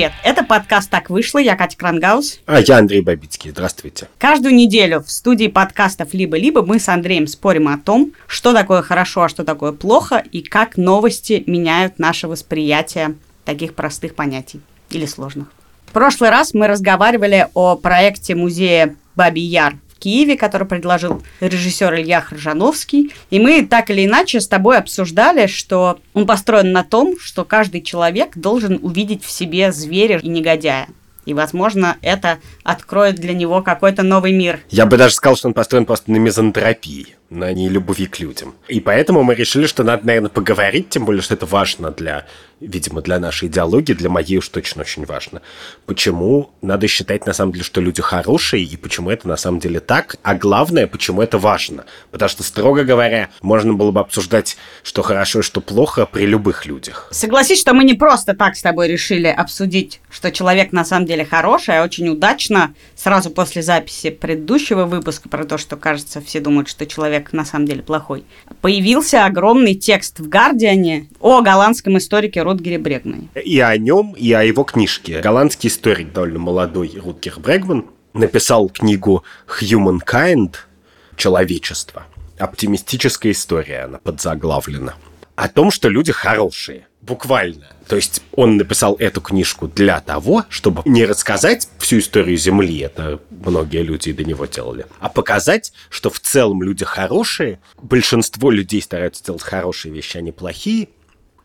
Привет! Это подкаст «Так вышло». Я Катя Крангаус. А я Андрей Бабицкий. Здравствуйте. Каждую неделю в студии подкастов «Либо-либо» мы с Андреем спорим о том, что такое хорошо, а что такое плохо, и как новости меняют наше восприятие таких простых понятий или сложных. В прошлый раз мы разговаривали о проекте музея Бабий Яр Киеве, который предложил режиссер Илья Хржановский. И мы так или иначе с тобой обсуждали, что он построен на том, что каждый человек должен увидеть в себе зверя и негодяя. И, возможно, это откроет для него какой-то новый мир. Я бы даже сказал, что он построен просто на мизантропии на нелюбви к людям. И поэтому мы решили, что надо, наверное, поговорить, тем более, что это важно для, видимо, для нашей идеологии, для моей уж точно очень важно. Почему надо считать, на самом деле, что люди хорошие, и почему это на самом деле так, а главное, почему это важно. Потому что, строго говоря, можно было бы обсуждать, что хорошо и что плохо при любых людях. Согласись, что мы не просто так с тобой решили обсудить, что человек на самом деле хороший, а очень удачно сразу после записи предыдущего выпуска про то, что, кажется, все думают, что человек человек на самом деле плохой. Появился огромный текст в «Гардиане» о голландском историке Рутгере Брегмане. И о нем, и о его книжке. Голландский историк, довольно молодой Рутгер Брегман, написал книгу «Humankind» – «Человечество». Оптимистическая история, она подзаглавлена. О том, что люди хорошие. Буквально. То есть он написал эту книжку для того, чтобы не рассказать всю историю Земли, это многие люди до него делали, а показать, что в целом люди хорошие, большинство людей стараются делать хорошие вещи, а не плохие.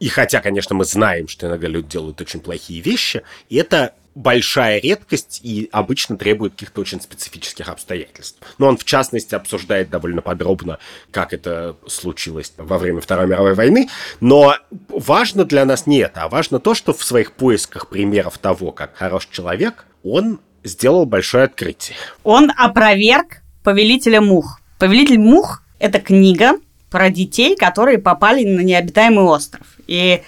И хотя, конечно, мы знаем, что иногда люди делают очень плохие вещи, и это большая редкость и обычно требует каких-то очень специфических обстоятельств. Но он, в частности, обсуждает довольно подробно, как это случилось во время Второй мировой войны. Но важно для нас не это, а важно то, что в своих поисках примеров того, как хорош человек, он сделал большое открытие. Он опроверг «Повелителя мух». «Повелитель мух» — это книга про детей, которые попали на необитаемый остров. И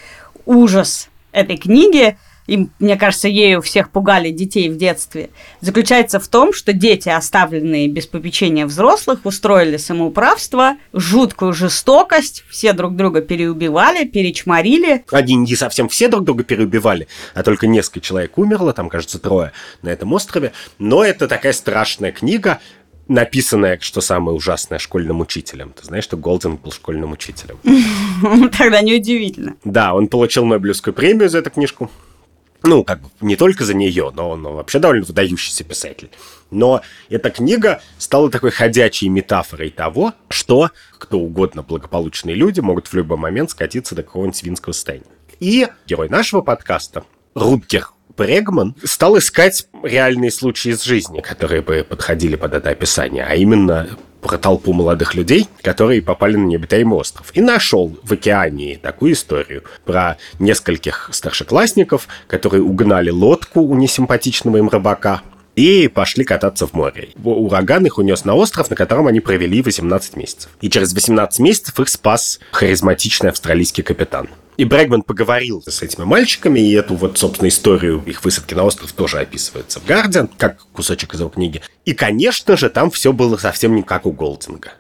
ужас этой книги и, мне кажется, ею всех пугали детей в детстве, заключается в том, что дети, оставленные без попечения взрослых, устроили самоуправство, жуткую жестокость, все друг друга переубивали, перечморили. Они не совсем все друг друга переубивали, а только несколько человек умерло, там, кажется, трое на этом острове. Но это такая страшная книга, написанная, что самое ужасное, школьным учителем. Ты знаешь, что Голден был школьным учителем? Тогда неудивительно. Да, он получил Нобелевскую премию за эту книжку ну, как бы не только за нее, но он вообще довольно выдающийся писатель. Но эта книга стала такой ходячей метафорой того, что кто угодно благополучные люди могут в любой момент скатиться до какого-нибудь свинского состояния. И герой нашего подкаста, Рутгер Брегман, стал искать реальные случаи из жизни, которые бы подходили под это описание, а именно про толпу молодых людей, которые попали на необитаемый остров. И нашел в океане такую историю про нескольких старшеклассников, которые угнали лодку у несимпатичного им рыбака, и пошли кататься в море. Ураган их унес на остров, на котором они провели 18 месяцев. И через 18 месяцев их спас харизматичный австралийский капитан. И Брэгман поговорил с этими мальчиками, и эту вот, собственно, историю их высадки на остров тоже описывается в «Гардиан», как кусочек из его книги. И, конечно же, там все было совсем не как у Голдинга.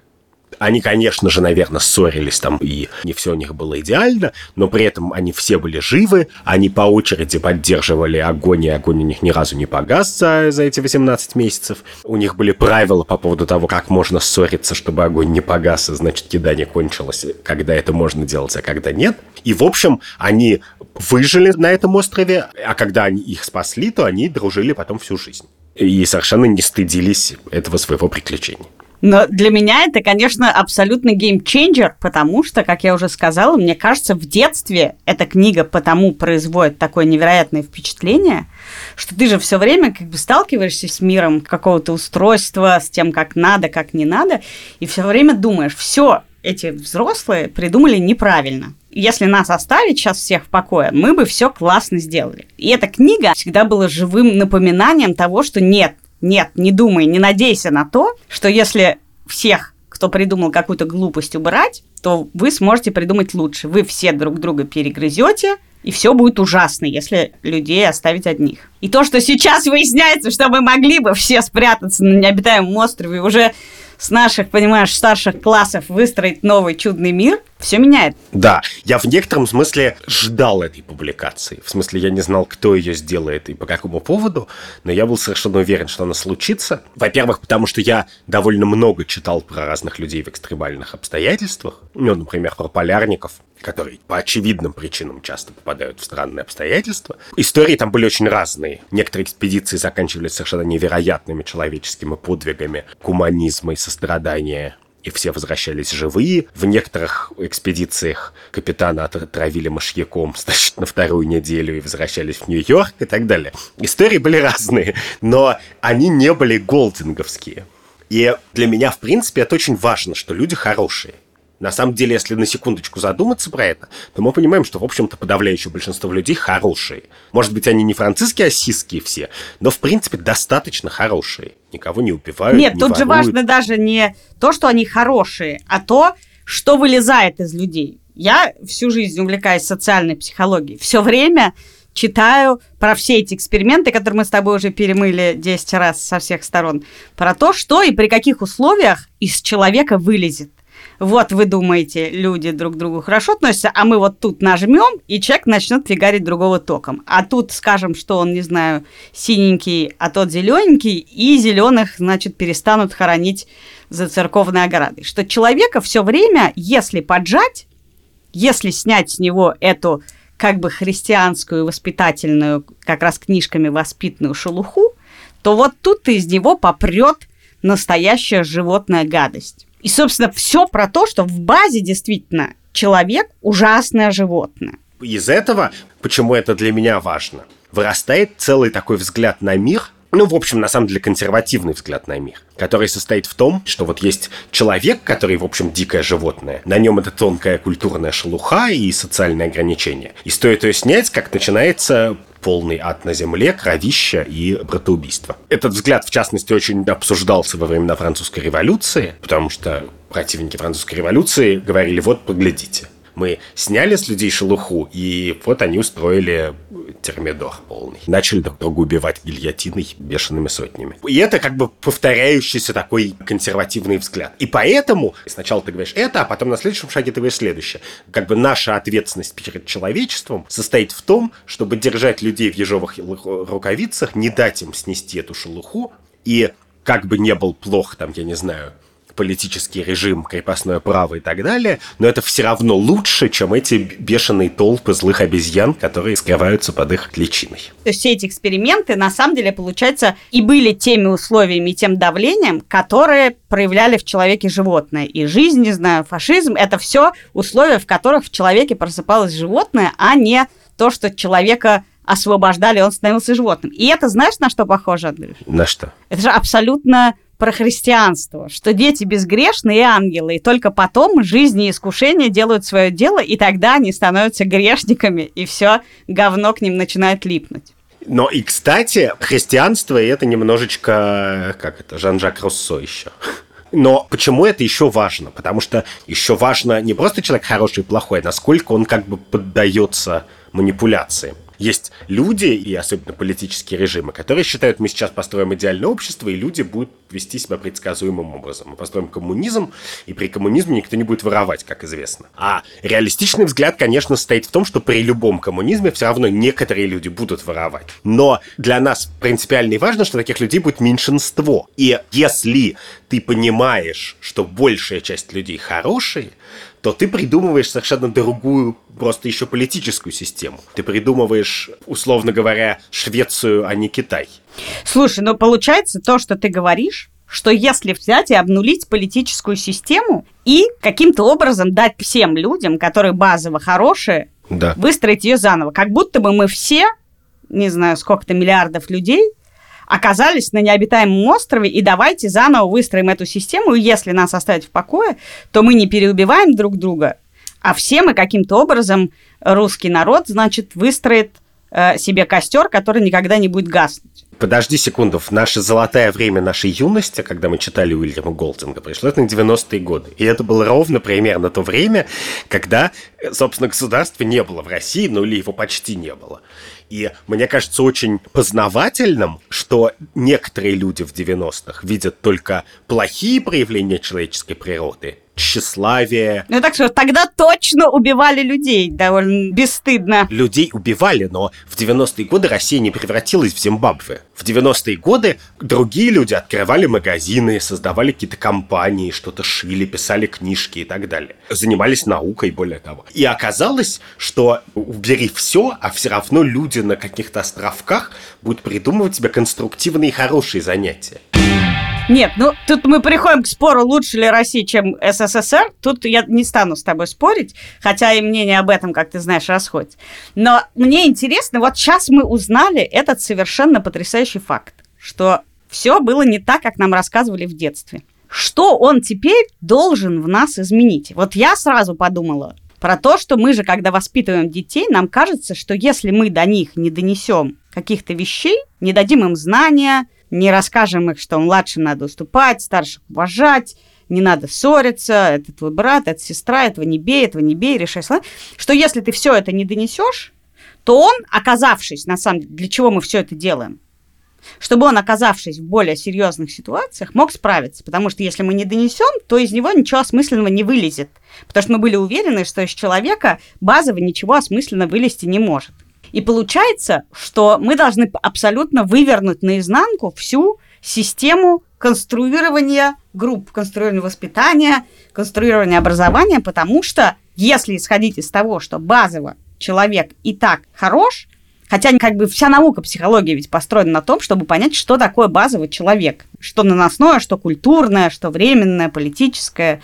Они, конечно же, наверное, ссорились там, и не все у них было идеально, но при этом они все были живы, они по очереди поддерживали огонь, и огонь у них ни разу не погас за, за эти 18 месяцев. У них были правила по поводу того, как можно ссориться, чтобы огонь не погас, и, значит, еда не кончилась, когда это можно делать, а когда нет. И, в общем, они выжили на этом острове, а когда они их спасли, то они дружили потом всю жизнь. И совершенно не стыдились этого своего приключения. Но для меня это, конечно, абсолютно геймченджер, потому что, как я уже сказала, мне кажется, в детстве эта книга потому производит такое невероятное впечатление, что ты же все время как бы сталкиваешься с миром какого-то устройства, с тем, как надо, как не надо, и все время думаешь, все, эти взрослые придумали неправильно. Если нас оставить сейчас всех в покое, мы бы все классно сделали. И эта книга всегда была живым напоминанием того, что нет, нет, не думай, не надейся на то, что если всех, кто придумал какую-то глупость, убрать, то вы сможете придумать лучше. Вы все друг друга перегрызете, и все будет ужасно, если людей оставить одних. И то, что сейчас выясняется, что мы могли бы все спрятаться на необитаемом острове уже с наших, понимаешь, старших классов выстроить новый чудный мир, все меняет. Да, я в некотором смысле ждал этой публикации. В смысле, я не знал, кто ее сделает и по какому поводу, но я был совершенно уверен, что она случится. Во-первых, потому что я довольно много читал про разных людей в экстремальных обстоятельствах. Ну, например, про полярников, которые по очевидным причинам часто попадают в странные обстоятельства. Истории там были очень разные. Некоторые экспедиции заканчивались совершенно невероятными человеческими подвигами, гуманизма и сострадания и все возвращались живые. В некоторых экспедициях капитана отравили мышьяком, значит, на вторую неделю и возвращались в Нью-Йорк и так далее. Истории были разные, но они не были голдинговские. И для меня, в принципе, это очень важно, что люди хорошие. На самом деле, если на секундочку задуматься про это, то мы понимаем, что, в общем-то, подавляющее большинство людей хорошие. Может быть, они не французские, а сиские все, но, в принципе, достаточно хорошие. Никого не убивают, Нет, не тут воруют. же важно даже не то, что они хорошие, а то, что вылезает из людей. Я всю жизнь увлекаюсь социальной психологией. Все время читаю про все эти эксперименты, которые мы с тобой уже перемыли 10 раз со всех сторон, про то, что и при каких условиях из человека вылезет вот вы думаете, люди друг к другу хорошо относятся, а мы вот тут нажмем, и человек начнет фигарить другого током. А тут скажем, что он, не знаю, синенький, а тот зелененький, и зеленых, значит, перестанут хоронить за церковной оградой. Что человека все время, если поджать, если снять с него эту как бы христианскую, воспитательную, как раз книжками воспитанную шелуху, то вот тут из него попрет настоящая животная гадость. И, собственно, все про то, что в базе действительно человек ужасное животное. Из этого, почему это для меня важно, вырастает целый такой взгляд на мир, ну, в общем, на самом деле, консервативный взгляд на мир, который состоит в том, что вот есть человек, который, в общем, дикое животное, на нем это тонкая культурная шелуха и социальные ограничения. И стоит ее снять, как начинается полный ад на земле, кровища и братоубийство. Этот взгляд, в частности, очень обсуждался во времена французской революции, потому что противники французской революции говорили, вот, поглядите, мы сняли с людей шелуху, и вот они устроили термидор полный. Начали друг друга убивать гильотиной бешеными сотнями. И это как бы повторяющийся такой консервативный взгляд. И поэтому сначала ты говоришь это, а потом на следующем шаге ты говоришь следующее. Как бы наша ответственность перед человечеством состоит в том, чтобы держать людей в ежовых рукавицах, не дать им снести эту шелуху, и как бы не был плох, там, я не знаю, политический режим, крепостное право и так далее, но это все равно лучше, чем эти бешеные толпы злых обезьян, которые скрываются под их личиной. То есть все эти эксперименты, на самом деле, получается, и были теми условиями, и тем давлением, которые проявляли в человеке животное. И жизнь, не знаю, фашизм, это все условия, в которых в человеке просыпалось животное, а не то, что человека освобождали, он становился животным. И это знаешь, на что похоже, Андрюш? На что? Это же абсолютно про христианство, что дети безгрешные и ангелы, и только потом жизни и искушения делают свое дело, и тогда они становятся грешниками, и все говно к ним начинает липнуть. Но и, кстати, христианство, это немножечко, как это, Жан-Жак Руссо еще. Но почему это еще важно? Потому что еще важно не просто человек хороший и плохой, а насколько он как бы поддается манипуляциям. Есть люди, и особенно политические режимы, которые считают, мы сейчас построим идеальное общество, и люди будут вести себя предсказуемым образом. Мы построим коммунизм, и при коммунизме никто не будет воровать, как известно. А реалистичный взгляд, конечно, состоит в том, что при любом коммунизме все равно некоторые люди будут воровать. Но для нас принципиально и важно, что таких людей будет меньшинство. И если ты понимаешь, что большая часть людей хорошие, то ты придумываешь совершенно другую, просто еще политическую систему. Ты придумываешь, условно говоря, Швецию, а не Китай. Слушай, ну получается то, что ты говоришь, что если взять и обнулить политическую систему и каким-то образом дать всем людям, которые базово хорошие, да. выстроить ее заново, как будто бы мы все, не знаю, сколько-то миллиардов людей, оказались на необитаемом острове, и давайте заново выстроим эту систему, и если нас оставить в покое, то мы не переубиваем друг друга, а все мы каким-то образом, русский народ, значит, выстроит э, себе костер, который никогда не будет гаснуть. Подожди секунду, в наше золотое время нашей юности, когда мы читали Уильяма Голдинга, это на 90-е годы. И это было ровно примерно то время, когда, собственно, государства не было в России, ну или его почти не было. И мне кажется очень познавательным, что некоторые люди в 90-х видят только плохие проявления человеческой природы тщеславие. Ну так что тогда точно убивали людей довольно бесстыдно. Людей убивали, но в 90-е годы Россия не превратилась в Зимбабве. В 90-е годы другие люди открывали магазины, создавали какие-то компании, что-то шили, писали книжки и так далее. Занимались наукой, более того. И оказалось, что убери все, а все равно люди на каких-то островках будут придумывать себе конструктивные и хорошие занятия. Нет, ну тут мы приходим к спору, лучше ли Россия, чем СССР. Тут я не стану с тобой спорить, хотя и мнение об этом, как ты знаешь, расходится. Но мне интересно, вот сейчас мы узнали этот совершенно потрясающий факт, что все было не так, как нам рассказывали в детстве. Что он теперь должен в нас изменить? Вот я сразу подумала про то, что мы же, когда воспитываем детей, нам кажется, что если мы до них не донесем каких-то вещей, не дадим им знания, не расскажем их, что младшим надо уступать, старших уважать, не надо ссориться, это твой брат, это сестра, этого не бей, этого не бей, решай слова. Что если ты все это не донесешь, то он, оказавшись, на самом деле, для чего мы все это делаем? Чтобы он, оказавшись в более серьезных ситуациях, мог справиться. Потому что если мы не донесем, то из него ничего осмысленного не вылезет. Потому что мы были уверены, что из человека базово ничего осмысленно вылезти не может. И получается, что мы должны абсолютно вывернуть наизнанку всю систему конструирования групп, конструирования воспитания, конструирования образования, потому что если исходить из того, что базово человек и так хорош, хотя как бы вся наука психологии ведь построена на том, чтобы понять, что такое базовый человек, что наносное, что культурное, что временное, политическое,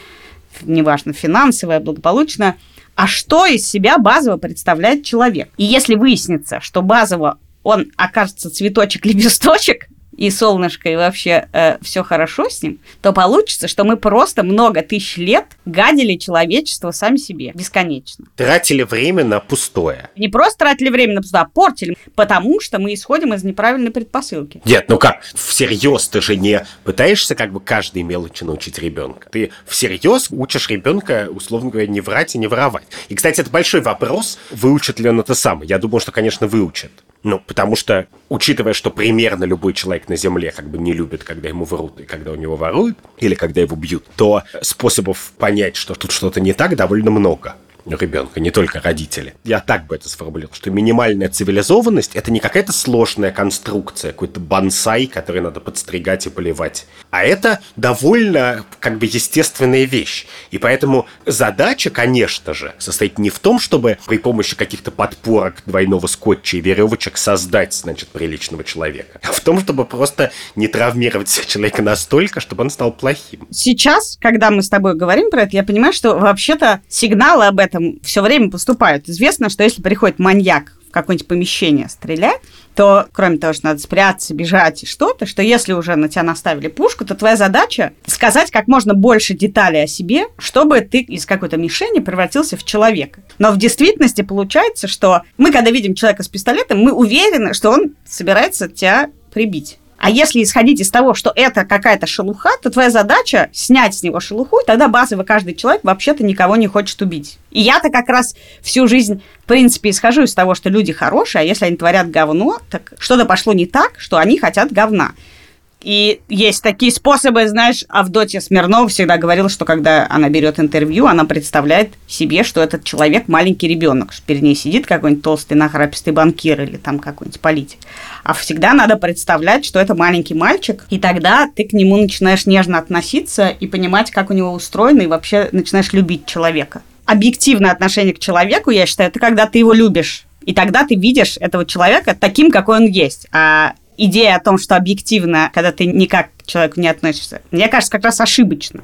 неважно, финансовое, благополучное – а что из себя базово представляет человек. И если выяснится, что базово он окажется цветочек-лепесточек, и солнышко, и вообще э, все хорошо с ним, то получится, что мы просто много тысяч лет гадили человечество сами себе бесконечно. Тратили время на пустое. Не просто тратили время на пустое, а портили, потому что мы исходим из неправильной предпосылки. Нет, ну как, всерьез ты же не пытаешься как бы каждой мелочи научить ребенка. Ты всерьез учишь ребенка, условно говоря, не врать и не воровать. И, кстати, это большой вопрос, выучит ли он это сам. Я думаю, что, конечно, выучит. Ну, потому что, учитывая, что примерно любой человек на Земле как бы не любит, когда ему врут и когда у него воруют, или когда его бьют, то способов понять, что тут что-то не так, довольно много ребенка, не только родители. Я так бы это сформулировал, что минимальная цивилизованность – это не какая-то сложная конструкция, какой-то бонсай, который надо подстригать и поливать, а это довольно как бы естественная вещь. И поэтому задача, конечно же, состоит не в том, чтобы при помощи каких-то подпорок двойного скотча и веревочек создать, значит, приличного человека, а в том, чтобы просто не травмировать человека настолько, чтобы он стал плохим. Сейчас, когда мы с тобой говорим про это, я понимаю, что вообще-то сигналы об этом этом все время поступают. Известно, что если приходит маньяк в какое-нибудь помещение стрелять, то кроме того, что надо спрятаться, бежать и что-то, что если уже на тебя наставили пушку, то твоя задача сказать как можно больше деталей о себе, чтобы ты из какой-то мишени превратился в человека. Но в действительности получается, что мы, когда видим человека с пистолетом, мы уверены, что он собирается тебя прибить. А если исходить из того, что это какая-то шелуха, то твоя задача снять с него шелуху, и тогда базово каждый человек вообще-то никого не хочет убить. И я-то как раз всю жизнь, в принципе, исхожу из того, что люди хорошие, а если они творят говно, так что-то пошло не так, что они хотят говна. И есть такие способы, знаешь, Авдотья Смирнова всегда говорила, что когда она берет интервью, она представляет себе, что этот человек маленький ребенок, что перед ней сидит какой-нибудь толстый нахрапистый банкир или там какой-нибудь политик. А всегда надо представлять, что это маленький мальчик, и тогда ты к нему начинаешь нежно относиться и понимать, как у него устроено, и вообще начинаешь любить человека. Объективное отношение к человеку, я считаю, это когда ты его любишь. И тогда ты видишь этого человека таким, какой он есть. А идея о том, что объективно, когда ты никак к человеку не относишься, мне кажется, как раз ошибочно.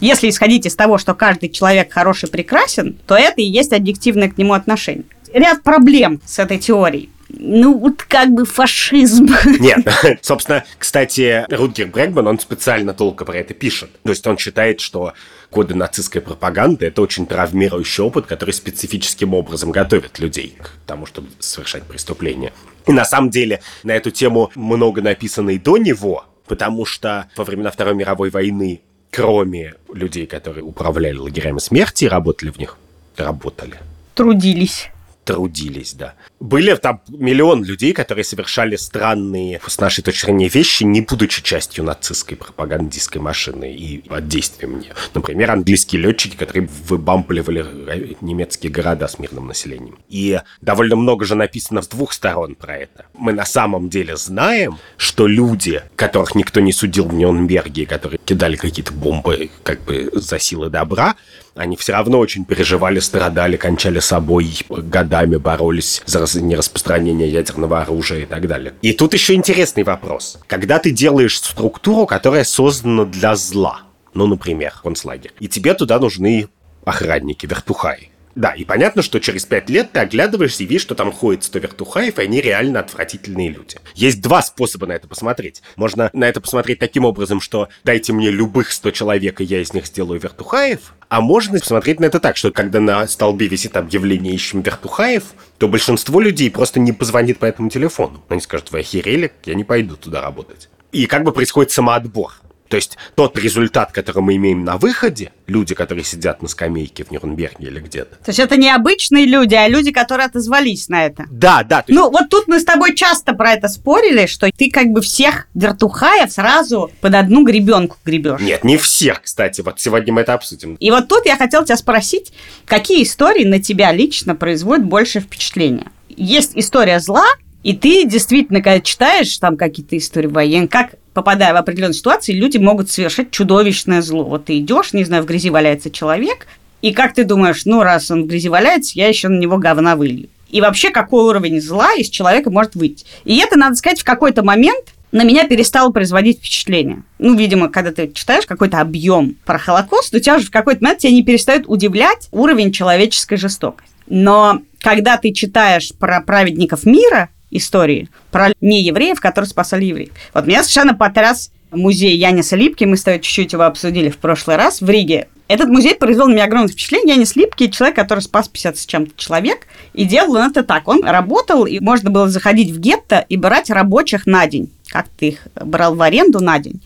Если исходить из того, что каждый человек хороший, прекрасен, то это и есть объективное к нему отношение. Ряд проблем с этой теорией. Ну, вот как бы фашизм. Нет, собственно, кстати, Рутгер Брэгман, он специально толко про это пишет. То есть он считает, что коды нацистской пропаганды – это очень травмирующий опыт, который специфическим образом готовит людей к тому, чтобы совершать преступления. И на самом деле на эту тему много написано и до него, потому что во времена Второй мировой войны, кроме людей, которые управляли лагерями смерти и работали в них, работали. Трудились трудились, да. Были там миллион людей, которые совершали странные, с нашей точки зрения, вещи, не будучи частью нацистской пропагандистской машины и под действием нее. Например, английские летчики, которые выбампливали немецкие города с мирным населением. И довольно много же написано с двух сторон про это. Мы на самом деле знаем, что люди, которых никто не судил в Нюрнберге, которые кидали какие-то бомбы как бы за силы добра, они все равно очень переживали, страдали, кончали собой, годами боролись за нераспространение ядерного оружия и так далее. И тут еще интересный вопрос. Когда ты делаешь структуру, которая создана для зла, ну, например, концлагерь, и тебе туда нужны охранники, вертухаи, да, и понятно, что через пять лет ты оглядываешься и видишь, что там ходит 100 вертухаев, и они реально отвратительные люди. Есть два способа на это посмотреть. Можно на это посмотреть таким образом, что дайте мне любых 100 человек, и я из них сделаю вертухаев. А можно посмотреть на это так, что когда на столбе висит объявление «Ищем вертухаев», то большинство людей просто не позвонит по этому телефону. Они скажут, вы охерели, я не пойду туда работать. И как бы происходит самоотбор. То есть тот результат, который мы имеем на выходе, люди, которые сидят на скамейке в Нюрнберге или где-то. То есть это не обычные люди, а люди, которые отозвались на это. Да, да. Есть... Ну, вот тут мы с тобой часто про это спорили, что ты как бы всех вертухаев сразу под одну гребенку гребешь. Нет, не всех, кстати. Вот сегодня мы это обсудим. И вот тут я хотел тебя спросить, какие истории на тебя лично производят больше впечатления? Есть история зла, и ты действительно, когда читаешь там какие-то истории воен, как попадая в определенные ситуации, люди могут совершать чудовищное зло. Вот ты идешь, не знаю, в грязи валяется человек, и как ты думаешь, ну, раз он в грязи валяется, я еще на него говна вылью. И вообще, какой уровень зла из человека может выйти. И это, надо сказать, в какой-то момент на меня перестало производить впечатление. Ну, видимо, когда ты читаешь какой-то объем про Холокост, у тебя же в какой-то момент тебя не перестает удивлять уровень человеческой жестокости. Но когда ты читаешь про праведников мира, истории про неевреев, которые спасали евреев. Вот меня совершенно потряс музей Яниса Липки, мы с тобой чуть-чуть его обсудили в прошлый раз в Риге. Этот музей произвел на меня огромное впечатление. Янис Липки – человек, который спас 50 с чем-то человек, и делал он это так. Он работал, и можно было заходить в гетто и брать рабочих на день. Как ты их брал в аренду на день.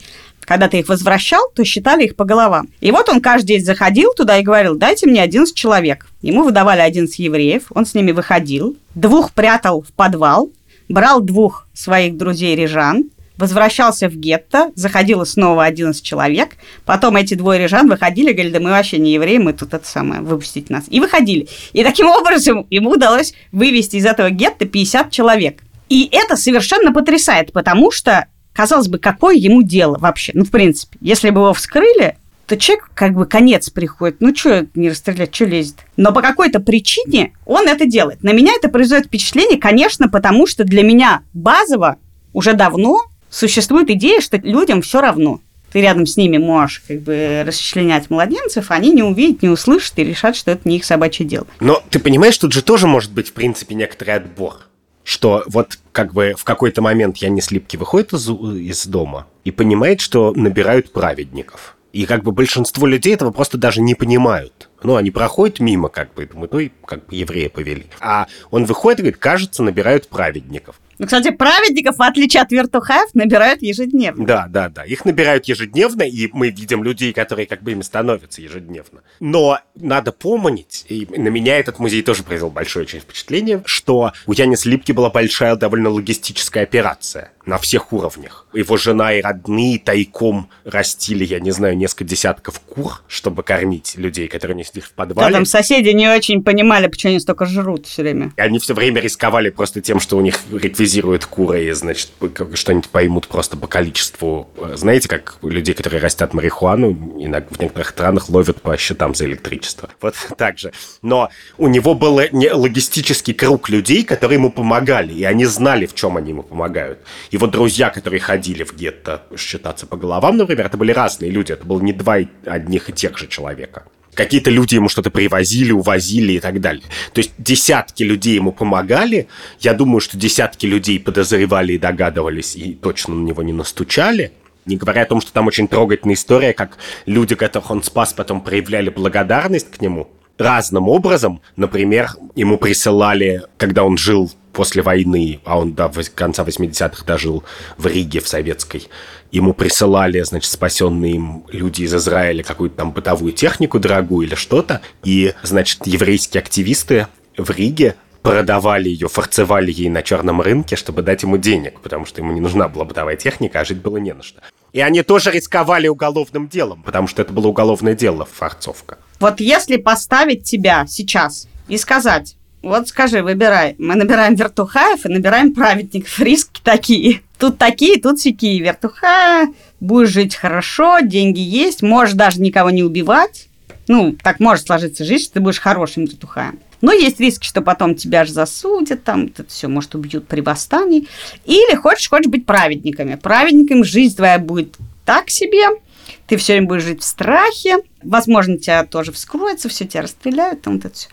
Когда ты их возвращал, то считали их по головам. И вот он каждый день заходил туда и говорил, дайте мне 11 человек. Ему выдавали 11 евреев, он с ними выходил, двух прятал в подвал, брал двух своих друзей рижан, возвращался в гетто, заходило снова 11 человек, потом эти двое рижан выходили, говорили, да мы вообще не евреи, мы тут это самое, выпустите нас. И выходили. И таким образом ему удалось вывести из этого гетто 50 человек. И это совершенно потрясает, потому что казалось бы, какое ему дело вообще? Ну, в принципе, если бы его вскрыли, то человек как бы конец приходит. Ну, что не расстрелять, что лезет? Но по какой-то причине он это делает. На меня это производит впечатление, конечно, потому что для меня базово уже давно существует идея, что людям все равно. Ты рядом с ними можешь как бы расчленять младенцев, они не увидят, не услышат и решат, что это не их собачье дело. Но ты понимаешь, тут же тоже может быть, в принципе, некоторый отбор что вот как бы в какой-то момент я не слепки выходит из, из дома и понимает, что набирают праведников. И как бы большинство людей этого просто даже не понимают. Ну, они проходят мимо, как бы, мы то как бы еврея повели. А он выходит и говорит, кажется, набирают праведников. Ну, кстати, праведников, в отличие от вертухаев, набирают ежедневно. Да, да, да. Их набирают ежедневно, и мы видим людей, которые как бы ими становятся ежедневно. Но надо помнить, и на меня этот музей тоже произвел большое очень впечатление, что у Янис Липки была большая довольно логистическая операция на всех уровнях. Его жена и родные тайком растили, я не знаю, несколько десятков кур, чтобы кормить людей, которые не сидят в подвале. Да, там соседи не очень понимали, почему они столько жрут все время. И они все время рисковали просто тем, что у них реквизируют куры, и, значит, что-нибудь поймут просто по количеству. Знаете, как людей, которые растят марихуану, иногда в некоторых странах ловят по счетам за электричество. Вот так же. Но у него был не логистический круг людей, которые ему помогали, и они знали, в чем они ему помогают его друзья, которые ходили в гетто считаться по головам, например, это были разные люди, это было не два одних и тех же человека. Какие-то люди ему что-то привозили, увозили и так далее. То есть десятки людей ему помогали. Я думаю, что десятки людей подозревали и догадывались, и точно на него не настучали. Не говоря о том, что там очень трогательная история, как люди, которых он спас, потом проявляли благодарность к нему разным образом. Например, ему присылали, когда он жил после войны, а он до конца 80-х дожил в Риге, в советской, ему присылали, значит, спасенные им люди из Израиля какую-то там бытовую технику дорогую или что-то, и, значит, еврейские активисты в Риге продавали ее, фарцевали ей на черном рынке, чтобы дать ему денег, потому что ему не нужна была бытовая техника, а жить было не на что. И они тоже рисковали уголовным делом, потому что это было уголовное дело, фарцовка. Вот если поставить тебя сейчас и сказать, вот скажи, выбирай. Мы набираем вертухаев и набираем праведников. Риски такие. Тут такие, тут всякие. Вертуха, будешь жить хорошо, деньги есть, можешь даже никого не убивать. Ну, так может сложиться жизнь, что ты будешь хорошим вертухаем. Но есть риски, что потом тебя же засудят, там это все, может, убьют при восстании. Или хочешь, хочешь быть праведниками. Праведниками жизнь твоя будет так себе, ты все время будешь жить в страхе, возможно, тебя тоже вскроется, все тебя расстреляют, там вот это все.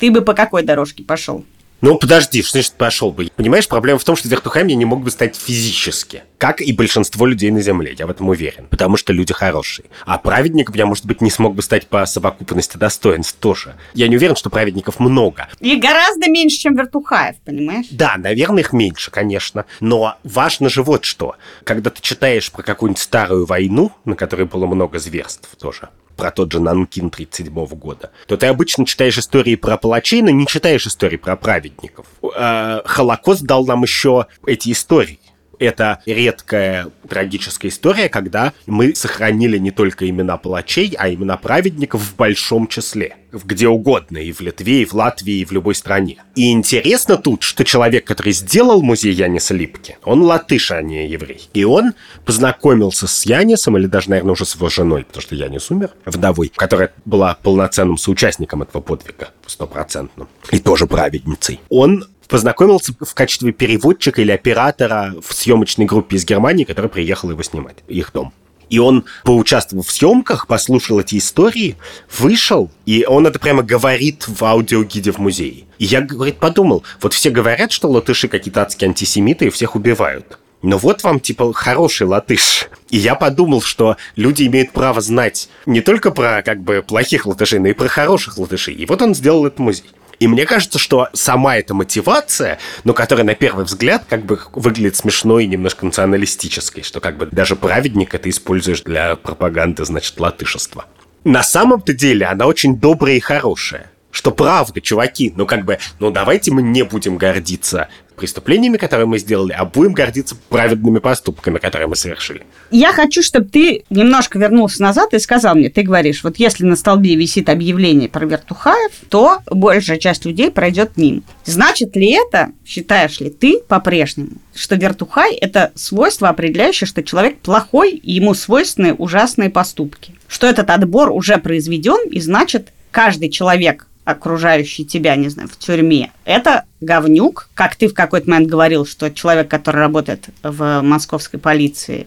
Ты бы по какой дорожке пошел? Ну, подожди, что значит пошел бы? Понимаешь, проблема в том, что вертухами я не мог бы стать физически. Как и большинство людей на Земле, я в этом уверен. Потому что люди хорошие. А праведником я, может быть, не смог бы стать по совокупности достоинств тоже. Я не уверен, что праведников много. И гораздо меньше, чем вертухаев, понимаешь? Да, наверное, их меньше, конечно. Но важно же вот что. Когда ты читаешь про какую-нибудь старую войну, на которой было много зверств тоже, про тот же Нанкин 37 года, то ты обычно читаешь истории про палачей, но не читаешь истории про праведников. Э, Холокост дал нам еще эти истории это редкая трагическая история, когда мы сохранили не только имена палачей, а имена праведников в большом числе. Где угодно, и в Литве, и в Латвии, и в любой стране. И интересно тут, что человек, который сделал музей Яниса Липки, он латыш, а не еврей. И он познакомился с Янисом, или даже, наверное, уже с его женой, потому что Янис умер, вдовой, которая была полноценным соучастником этого подвига, стопроцентным, и тоже праведницей. Он познакомился в качестве переводчика или оператора в съемочной группе из Германии, которая приехала его снимать, их дом. И он, поучаствовав в съемках, послушал эти истории, вышел, и он это прямо говорит в аудиогиде в музее. И я, говорит, подумал, вот все говорят, что латыши какие-то адские антисемиты и всех убивают. Но вот вам, типа, хороший латыш. И я подумал, что люди имеют право знать не только про, как бы, плохих латышей, но и про хороших латышей. И вот он сделал этот музей. И мне кажется, что сама эта мотивация, но которая на первый взгляд как бы выглядит смешной и немножко националистической, что как бы даже праведник это используешь для пропаганды, значит, латышества. На самом-то деле она очень добрая и хорошая. Что правда, чуваки, ну как бы, ну давайте мы не будем гордиться преступлениями, которые мы сделали, а будем гордиться праведными поступками, которые мы совершили. Я хочу, чтобы ты немножко вернулся назад и сказал мне, ты говоришь, вот если на столбе висит объявление про вертухаев, то большая часть людей пройдет мимо. Значит ли это, считаешь ли ты по-прежнему, что вертухай – это свойство, определяющее, что человек плохой, и ему свойственны ужасные поступки? Что этот отбор уже произведен, и значит, каждый человек, окружающий тебя, не знаю, в тюрьме, это говнюк, как ты в какой-то момент говорил, что человек, который работает в московской полиции,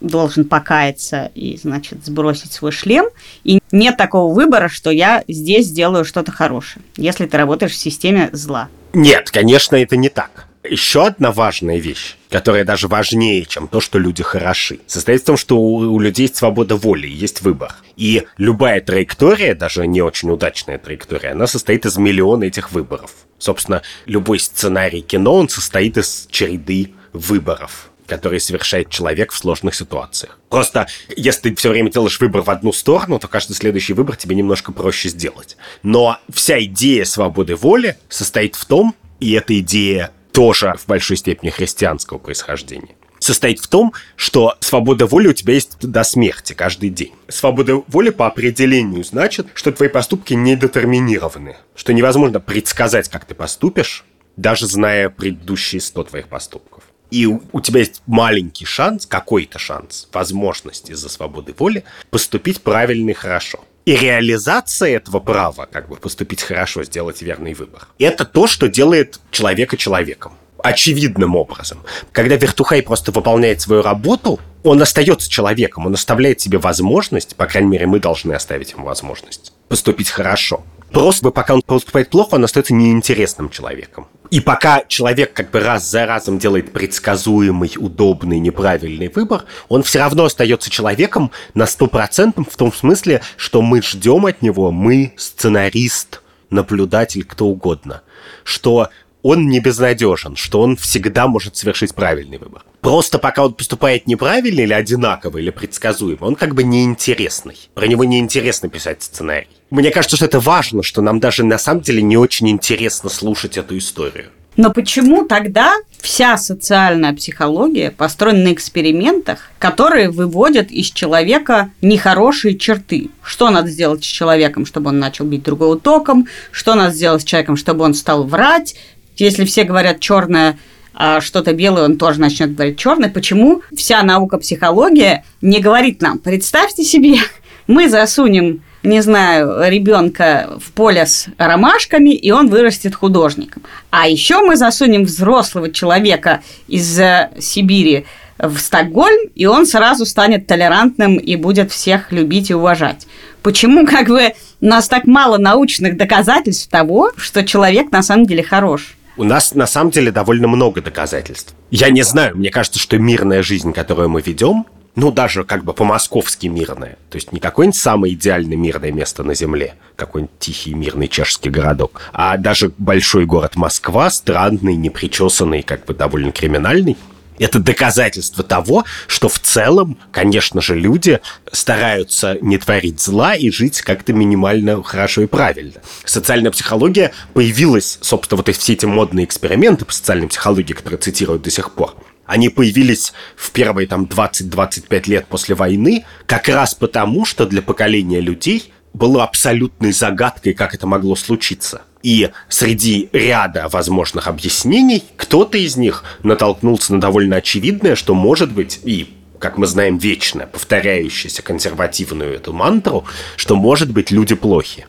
должен покаяться и, значит, сбросить свой шлем. И нет такого выбора, что я здесь сделаю что-то хорошее, если ты работаешь в системе зла. Нет, конечно, это не так. Еще одна важная вещь, которая даже важнее, чем то, что люди хороши, состоит в том, что у, у людей есть свобода воли, есть выбор. И любая траектория, даже не очень удачная траектория, она состоит из миллиона этих выборов. Собственно, любой сценарий кино, он состоит из череды выборов которые совершает человек в сложных ситуациях. Просто, если ты все время делаешь выбор в одну сторону, то каждый следующий выбор тебе немножко проще сделать. Но вся идея свободы воли состоит в том, и эта идея тоже в большой степени христианского происхождения состоит в том, что свобода воли у тебя есть до смерти каждый день. Свобода воли по определению значит, что твои поступки не детерминированы, что невозможно предсказать, как ты поступишь, даже зная предыдущие 100 твоих поступков. И у, тебя есть маленький шанс, какой-то шанс, возможность из-за свободы воли поступить правильно и хорошо. И реализация этого права, как бы поступить хорошо, сделать верный выбор, это то, что делает человека человеком. Очевидным образом. Когда вертухай просто выполняет свою работу, он остается человеком, он оставляет себе возможность, по крайней мере, мы должны оставить ему возможность поступить хорошо. Просто пока он поступает плохо, он остается неинтересным человеком. И пока человек как бы раз за разом делает предсказуемый, удобный, неправильный выбор, он все равно остается человеком на сто процентов в том смысле, что мы ждем от него, мы сценарист, наблюдатель, кто угодно, что он не безнадежен, что он всегда может совершить правильный выбор. Просто пока он поступает неправильно или одинаково, или предсказуемо, он как бы неинтересный. Про него неинтересно писать сценарий. Мне кажется, что это важно, что нам даже на самом деле не очень интересно слушать эту историю. Но почему тогда вся социальная психология построена на экспериментах, которые выводят из человека нехорошие черты? Что надо сделать с человеком, чтобы он начал бить другого током? Что надо сделать с человеком, чтобы он стал врать? Если все говорят черное, а что-то белое, он тоже начнет говорить черное. Почему вся наука психология не говорит нам, представьте себе, мы засунем не знаю, ребенка в поле с ромашками, и он вырастет художником. А еще мы засунем взрослого человека из Сибири в Стокгольм, и он сразу станет толерантным и будет всех любить и уважать. Почему как бы у нас так мало научных доказательств того, что человек на самом деле хорош? У нас на самом деле довольно много доказательств. Я не знаю, мне кажется, что мирная жизнь, которую мы ведем, ну, даже как бы по-московски мирное. То есть не какое-нибудь самое идеальное мирное место на Земле, какой-нибудь тихий мирный чешский городок, а даже большой город Москва, странный, непричесанный, как бы довольно криминальный, это доказательство того, что в целом, конечно же, люди стараются не творить зла и жить как-то минимально хорошо и правильно. Социальная психология появилась, собственно, вот все эти модные эксперименты по социальной психологии, которые цитируют до сих пор, они появились в первые там 20-25 лет после войны как раз потому, что для поколения людей было абсолютной загадкой, как это могло случиться. И среди ряда возможных объяснений кто-то из них натолкнулся на довольно очевидное, что может быть и как мы знаем, вечно повторяющуюся консервативную эту мантру, что, может быть, люди плохи.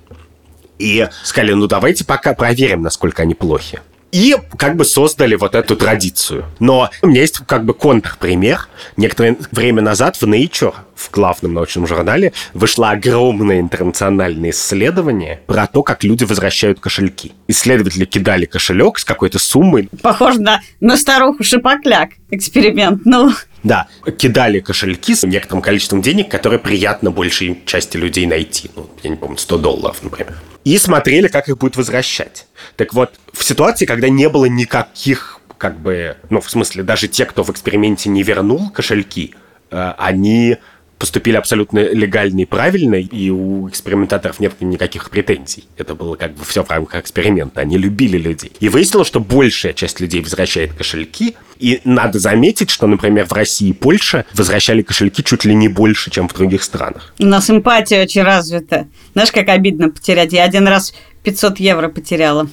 И сказали, ну давайте пока проверим, насколько они плохи. И как бы создали вот эту традицию. Но у меня есть как бы контрпример. Некоторое время назад в Nature, в главном научном журнале, вышло огромное интернациональное исследование про то, как люди возвращают кошельки. Исследователи кидали кошелек с какой-то суммой. Похоже на, на старуху Шипокляк эксперимент. Ну, да, кидали кошельки с некоторым количеством денег, которые приятно большей части людей найти. Ну, я не помню, 100 долларов, например. И смотрели, как их будут возвращать. Так вот, в ситуации, когда не было никаких, как бы, ну, в смысле, даже те, кто в эксперименте не вернул кошельки, э, они поступили абсолютно легально и правильно, и у экспериментаторов нет никаких претензий. Это было как бы все в рамках эксперимента. Они любили людей. И выяснилось, что большая часть людей возвращает кошельки, и надо заметить, что, например, в России и Польше возвращали кошельки чуть ли не больше, чем в других странах. У нас эмпатия очень развита. Знаешь, как обидно потерять? Я один раз 500 евро потеряла.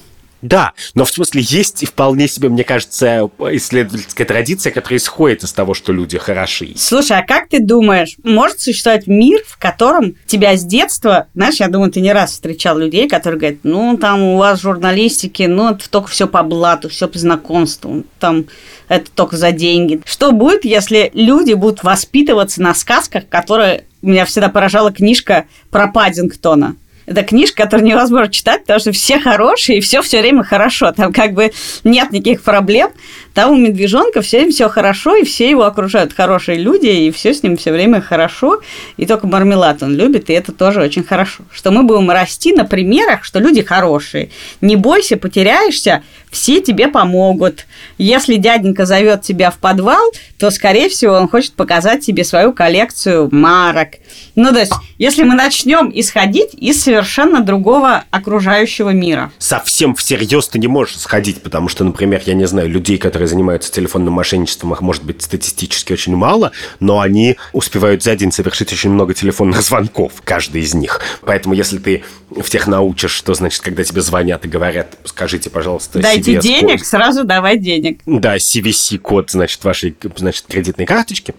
Да, но в смысле есть и вполне себе, мне кажется, исследовательская традиция, которая исходит из того, что люди хороши. Слушай, а как ты думаешь, может существовать мир, в котором тебя с детства, знаешь, я думаю, ты не раз встречал людей, которые говорят, ну, там у вас журналистики, ну, это только все по блату, все по знакомству, там это только за деньги. Что будет, если люди будут воспитываться на сказках, которые меня всегда поражала книжка про Паддингтона? Это книжка, которую невозможно читать, потому что все хорошие, и все все время хорошо. Там как бы нет никаких проблем. Там у медвежонка все время все хорошо, и все его окружают хорошие люди, и все с ним все время хорошо. И только мармелад он любит, и это тоже очень хорошо. Что мы будем расти на примерах, что люди хорошие. Не бойся, потеряешься, все тебе помогут. Если дяденька зовет тебя в подвал, то, скорее всего, он хочет показать тебе свою коллекцию марок. Ну, то есть, если мы начнем исходить из совершенно другого окружающего мира. Совсем всерьез ты не можешь сходить, потому что, например, я не знаю, людей, которые занимаются телефонным мошенничеством, их может быть статистически очень мало, но они успевают за день совершить очень много телефонных звонков, каждый из них. Поэтому, если ты всех научишь, что значит, когда тебе звонят и говорят, скажите, пожалуйста, Дайте CVS денег, код. сразу давай денег. Да, CVC-код, значит, вашей значит, кредитной карточки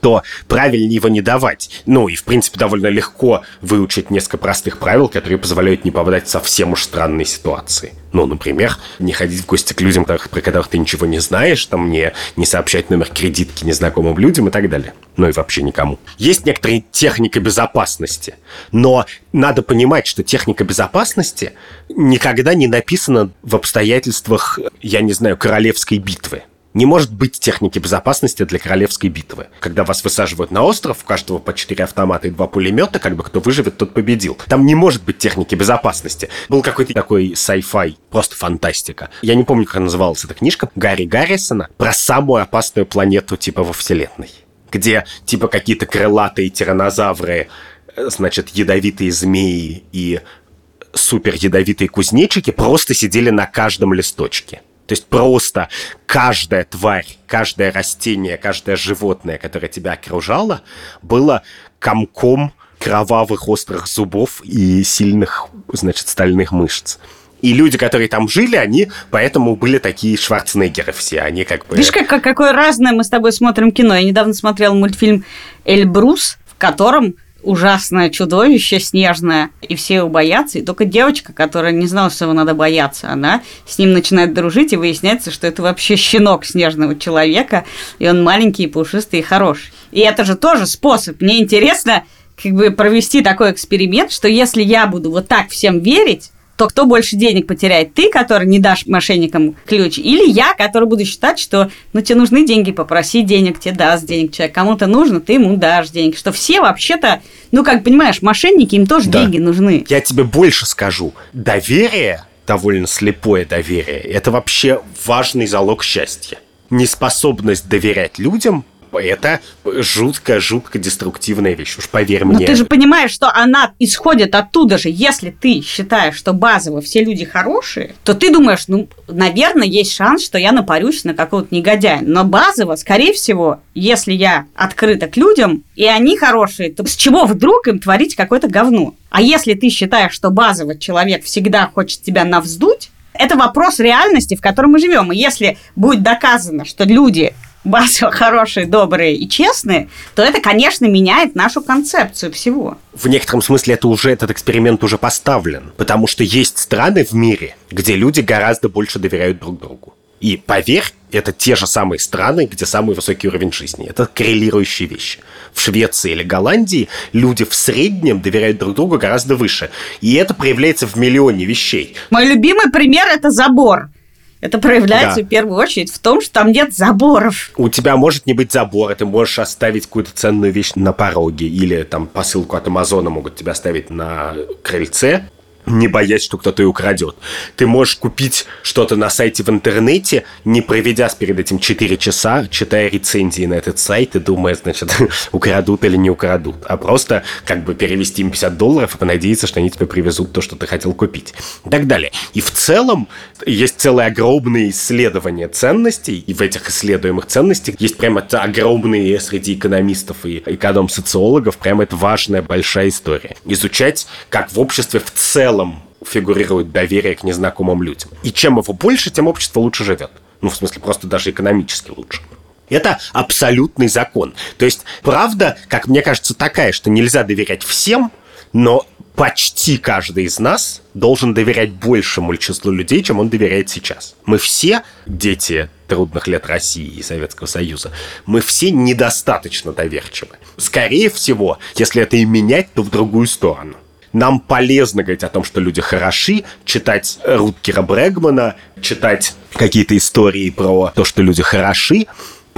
то правильнее его не давать. Ну, и, в принципе, довольно легко выучить несколько простых правил, которые позволяют не попадать в совсем уж странные ситуации. Ну, например, не ходить в гости к людям, про которых ты ничего не знаешь, там, не, не сообщать номер кредитки незнакомым людям и так далее. Ну и вообще никому. Есть некоторые техника безопасности, но надо понимать, что техника безопасности никогда не написана в обстоятельствах, я не знаю, королевской битвы. Не может быть техники безопасности для королевской битвы. Когда вас высаживают на остров, у каждого по 4 автомата и 2 пулемета, как бы кто выживет, тот победил. Там не может быть техники безопасности. Был какой-то такой sci-fi, просто фантастика. Я не помню, как называлась эта книжка, Гарри Гаррисона, про самую опасную планету типа во Вселенной. Где типа какие-то крылатые тиранозавры, э, значит, ядовитые змеи и супер ядовитые кузнечики просто сидели на каждом листочке. То есть просто каждая тварь, каждое растение, каждое животное, которое тебя окружало, было комком кровавых острых зубов и сильных, значит, стальных мышц. И люди, которые там жили, они поэтому были такие Шварценеггеры все. Они как бы... Видишь, как, какое разное мы с тобой смотрим кино. Я недавно смотрел мультфильм «Эльбрус», в котором ужасное чудовище снежное, и все его боятся, и только девочка, которая не знала, что его надо бояться, она с ним начинает дружить, и выясняется, что это вообще щенок снежного человека, и он маленький, пушистый и хороший. И это же тоже способ. Мне интересно как бы провести такой эксперимент, что если я буду вот так всем верить, то кто больше денег потеряет? Ты, который не дашь мошенникам ключ, или я, который буду считать, что ну тебе нужны деньги, попроси денег, тебе даст денег человек. Кому-то нужно, ты ему дашь денег. Что все вообще-то, ну как понимаешь, мошенники, им тоже да. деньги нужны. Я тебе больше скажу. Доверие, довольно слепое доверие, это вообще важный залог счастья. Неспособность доверять людям это жутко-жутко деструктивная вещь, уж поверь мне. Но ты же понимаешь, что она исходит оттуда же. Если ты считаешь, что базово все люди хорошие, то ты думаешь, ну, наверное, есть шанс, что я напарюсь на какого-то негодяя. Но базово, скорее всего, если я открыта к людям, и они хорошие, то с чего вдруг им творить какое-то говно? А если ты считаешь, что базово человек всегда хочет тебя навздуть, это вопрос реальности, в которой мы живем. И если будет доказано, что люди базово хорошие, добрые и честные, то это, конечно, меняет нашу концепцию всего. В некотором смысле это уже этот эксперимент уже поставлен, потому что есть страны в мире, где люди гораздо больше доверяют друг другу. И поверь, это те же самые страны, где самый высокий уровень жизни. Это коррелирующие вещи. В Швеции или Голландии люди в среднем доверяют друг другу гораздо выше. И это проявляется в миллионе вещей. Мой любимый пример – это забор. Это проявляется да. в первую очередь в том, что там нет заборов. У тебя может не быть забора, ты можешь оставить какую-то ценную вещь на пороге, или там посылку от Амазона могут тебя оставить на крыльце, не боясь, что кто-то ее украдет. Ты можешь купить что-то на сайте в интернете, не проведя перед этим 4 часа, читая рецензии на этот сайт и думая, значит, украдут или не украдут. А просто как бы перевести им 50 долларов и понадеяться, что они тебе привезут то, что ты хотел купить. И так далее. И в целом есть целое огромное исследование ценностей, и в этих исследуемых ценностях есть прямо огромные среди экономистов и эконом-социологов, прямо это важная большая история. Изучать, как в обществе в целом целом фигурирует доверие к незнакомым людям. И чем его больше, тем общество лучше живет. Ну, в смысле, просто даже экономически лучше. Это абсолютный закон. То есть, правда, как мне кажется, такая, что нельзя доверять всем, но почти каждый из нас должен доверять большему числу людей, чем он доверяет сейчас. Мы все, дети трудных лет России и Советского Союза, мы все недостаточно доверчивы. Скорее всего, если это и менять, то в другую сторону нам полезно говорить о том, что люди хороши, читать Руткера Брэгмана, читать какие-то истории про то, что люди хороши,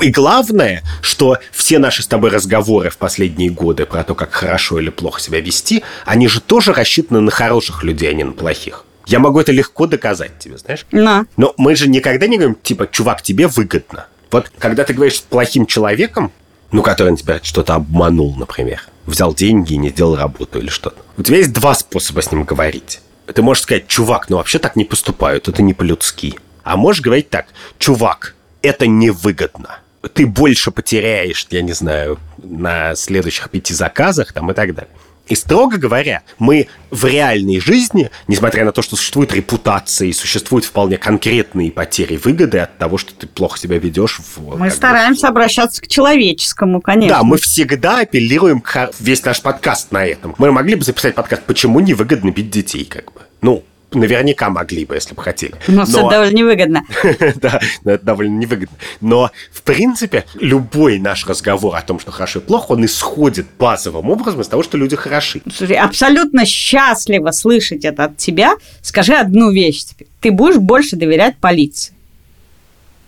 и главное, что все наши с тобой разговоры в последние годы про то, как хорошо или плохо себя вести, они же тоже рассчитаны на хороших людей, а не на плохих. Я могу это легко доказать тебе, знаешь? Но. Но мы же никогда не говорим, типа, чувак, тебе выгодно. Вот когда ты говоришь с плохим человеком, ну, который тебя что-то обманул, например, взял деньги и не сделал работу или что-то. У тебя есть два способа с ним говорить. Ты можешь сказать, чувак, ну вообще так не поступают, это не по-людски. А можешь говорить так, чувак, это невыгодно. Ты больше потеряешь, я не знаю, на следующих пяти заказах там и так далее. И строго говоря, мы в реальной жизни, несмотря на то, что существует репутация и существуют вполне конкретные потери выгоды от того, что ты плохо себя ведешь. В, мы стараемся бы, обращаться к человеческому, конечно. Да, мы всегда апеллируем к весь наш подкаст на этом. Мы могли бы записать подкаст «Почему невыгодно бить детей?» как бы. Ну, наверняка могли бы, если бы хотели. Но, Но... это довольно невыгодно. да, это довольно невыгодно. Но, в принципе, любой наш разговор о том, что хорошо и плохо, он исходит базовым образом из того, что люди хороши. Слушай, абсолютно счастливо слышать это от тебя. Скажи одну вещь теперь. Ты будешь больше доверять полиции?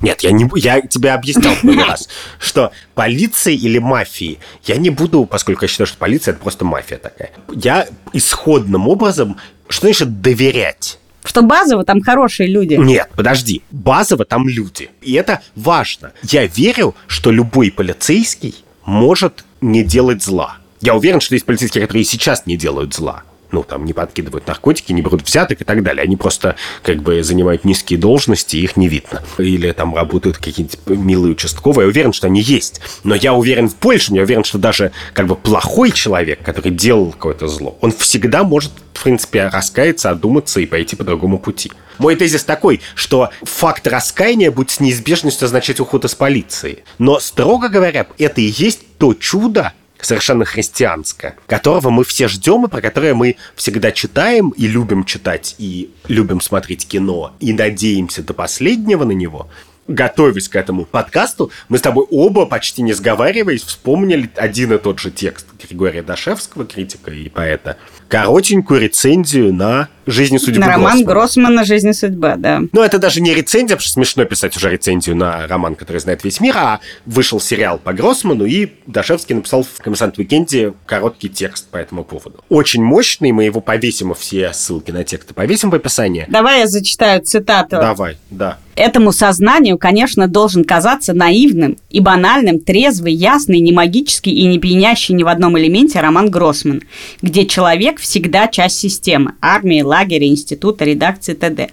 Нет, я, не, я тебе объяснял в первый раз, что полиции или мафии я не буду, поскольку я считаю, что полиция это просто мафия такая. Я исходным образом, что значит доверять? Что базово там хорошие люди. Нет, подожди. Базово там люди. И это важно. Я верю, что любой полицейский может не делать зла. Я уверен, что есть полицейские, которые и сейчас не делают зла ну, там, не подкидывают наркотики, не берут взяток и так далее. Они просто, как бы, занимают низкие должности, их не видно. Или там работают какие-нибудь милые участковые. Я уверен, что они есть. Но я уверен в большем. Я уверен, что даже, как бы, плохой человек, который делал какое-то зло, он всегда может, в принципе, раскаяться, одуматься и пойти по другому пути. Мой тезис такой, что факт раскаяния будет с неизбежностью означать уход из полиции. Но, строго говоря, это и есть то чудо, совершенно христианское, которого мы все ждем и про которое мы всегда читаем и любим читать, и любим смотреть кино, и надеемся до последнего на него, готовясь к этому подкасту, мы с тобой оба, почти не сговариваясь, вспомнили один и тот же текст Григория Дашевского, критика и поэта, коротенькую рецензию на «Жизнь и судьбу На роман Гроссмана». Гроссмана «Жизнь и судьба», да. Ну, это даже не рецензия, потому что смешно писать уже рецензию на роман, который знает весь мир, а вышел сериал по Гроссману, и Дашевский написал в «Коммерсант Уикенде» короткий текст по этому поводу. Очень мощный, мы его повесим, все ссылки на тексты повесим в описании. Давай я зачитаю цитату. Давай, да. Этому сознанию, конечно, должен казаться наивным и банальным, трезвый, ясный, не магический и не пьянящий ни в одном элементе роман Гроссман, где человек всегда часть системы – армии, лагеря, института, редакции т.д.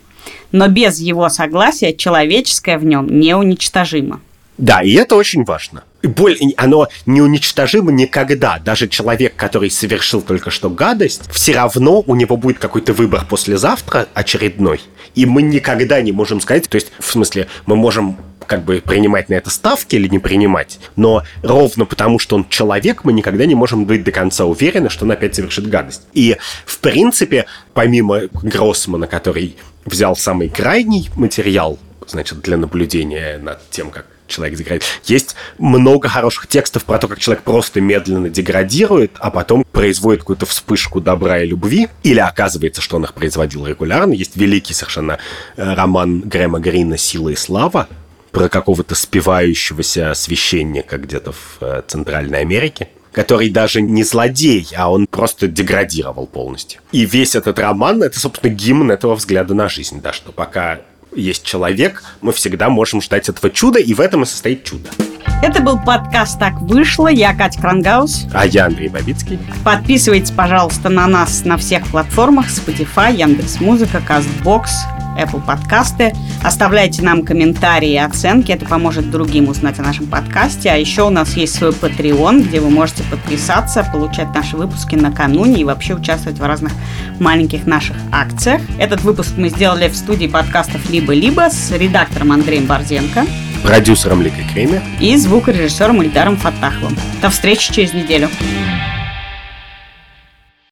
Но без его согласия человеческое в нем неуничтожимо. Да, и это очень важно. Боль, оно неуничтожимо никогда. Даже человек, который совершил только что гадость, все равно у него будет какой-то выбор послезавтра очередной. И мы никогда не можем сказать, то есть, в смысле, мы можем как бы принимать на это ставки или не принимать, но ровно потому, что он человек, мы никогда не можем быть до конца уверены, что он опять совершит гадость. И, в принципе, помимо Гроссмана, который взял самый крайний материал, значит, для наблюдения над тем, как человек деградирует. Есть много хороших текстов про то, как человек просто медленно деградирует, а потом производит какую-то вспышку добра и любви, или оказывается, что он их производил регулярно. Есть великий совершенно э, роман Грэма Грина «Сила и слава», про какого-то спивающегося священника где-то в э, Центральной Америке, который даже не злодей, а он просто деградировал полностью. И весь этот роман — это, собственно, гимн этого взгляда на жизнь, да, что пока есть человек, мы всегда можем ждать этого чуда, и в этом и состоит чудо. Это был подкаст «Так вышло». Я Катя Крангаус. А я Андрей Бабицкий. Подписывайтесь, пожалуйста, на нас на всех платформах Spotify, Яндекс.Музыка, Castbox, Apple подкасты. Оставляйте нам комментарии и оценки, это поможет другим узнать о нашем подкасте. А еще у нас есть свой Patreon, где вы можете подписаться, получать наши выпуски накануне и вообще участвовать в разных маленьких наших акциях. Этот выпуск мы сделали в студии подкастов «Либо-либо» с редактором Андреем Борзенко Продюсером Ликой Кремер. и звукорежиссером Ильдаром Фатаховым. До встречи через неделю.